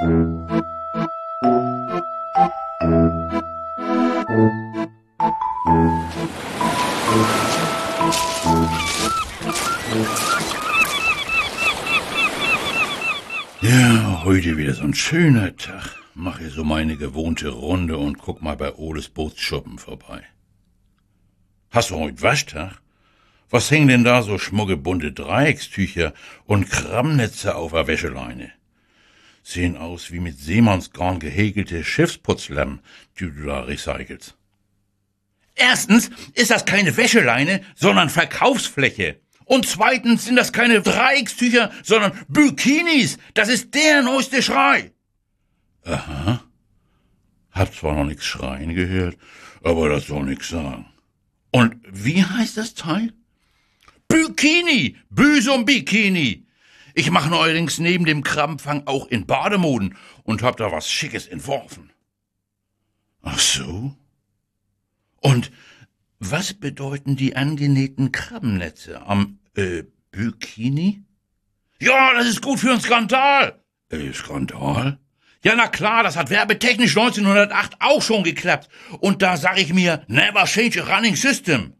Ja, heute wieder so ein schöner Tag. Mache so meine gewohnte Runde und guck mal bei Oles Bootsschuppen vorbei. Hast du heute Waschtag? Was hängen denn da so schmuggebunte Dreieckstücher und Kramnetze auf der Wäscheleine? Sehen aus wie mit Seemannsgarn gehäkelte Schiffsputzlamm, die du da recycelst. Erstens ist das keine Wäscheleine, sondern Verkaufsfläche. Und zweitens sind das keine Dreieckstücher, sondern Bikinis. Das ist der neueste Schrei. Aha. Hab zwar noch nix schreien gehört, aber das soll nix sagen. Und wie heißt das Teil? Bikini! Büsum Bikini! Ich mache neuerdings neben dem Krabbenfang auch in Bademoden und hab da was Schickes entworfen. Ach so? Und was bedeuten die angenähten Krabbennetze am, äh, Bikini? Ja, das ist gut für einen Skandal. Äh, Skandal? Ja, na klar, das hat werbetechnisch 1908 auch schon geklappt. Und da sag ich mir, never change a running system.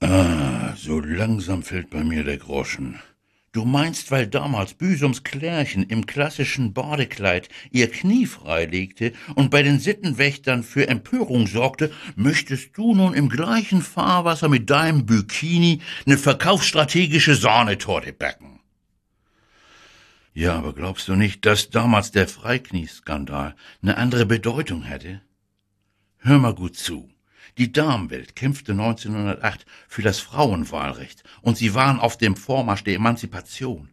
Ah, so langsam fällt bei mir der Groschen. Du meinst, weil damals Büsums Klärchen im klassischen Badekleid ihr Knie freilegte und bei den Sittenwächtern für Empörung sorgte, möchtest du nun im gleichen Fahrwasser mit deinem Bikini eine verkaufsstrategische Sahnetorte backen? Ja, aber glaubst du nicht, dass damals der Freiknieskandal eine andere Bedeutung hätte? Hör mal gut zu. Die Damenwelt kämpfte 1908 für das Frauenwahlrecht und sie waren auf dem Vormarsch der Emanzipation.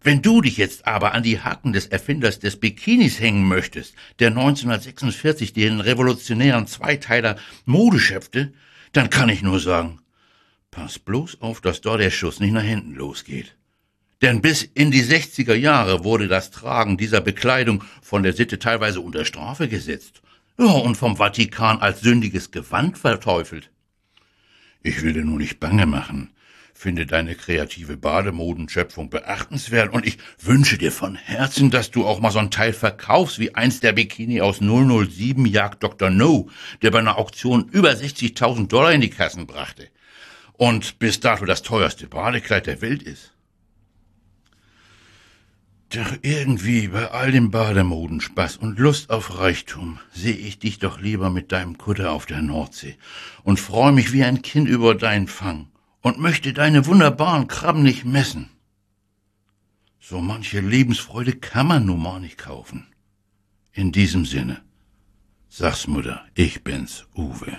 Wenn du dich jetzt aber an die Haken des Erfinders des Bikinis hängen möchtest, der 1946 den revolutionären Zweiteiler Mode schöpfte, dann kann ich nur sagen, pass bloß auf, dass dort der Schuss nicht nach hinten losgeht. Denn bis in die 60er Jahre wurde das Tragen dieser Bekleidung von der Sitte teilweise unter Strafe gesetzt ja, und vom Vatikan als sündiges Gewand verteufelt. Ich will dir nur nicht bange machen. Finde deine kreative Bademodenschöpfung beachtenswert und ich wünsche dir von Herzen, dass du auch mal so ein Teil verkaufst, wie eins der Bikini aus 007 Jagd Dr. No, der bei einer Auktion über 60.000 Dollar in die Kassen brachte. Und bis dato das teuerste Badekleid der Welt ist. Doch irgendwie bei all dem Bademodenspaß und Lust auf Reichtum sehe ich dich doch lieber mit deinem Kutter auf der Nordsee und freue mich wie ein Kind über deinen Fang und möchte deine wunderbaren Krabben nicht messen. So manche Lebensfreude kann man nun mal nicht kaufen. In diesem Sinne, sag's Mutter, ich bin's, Uwe.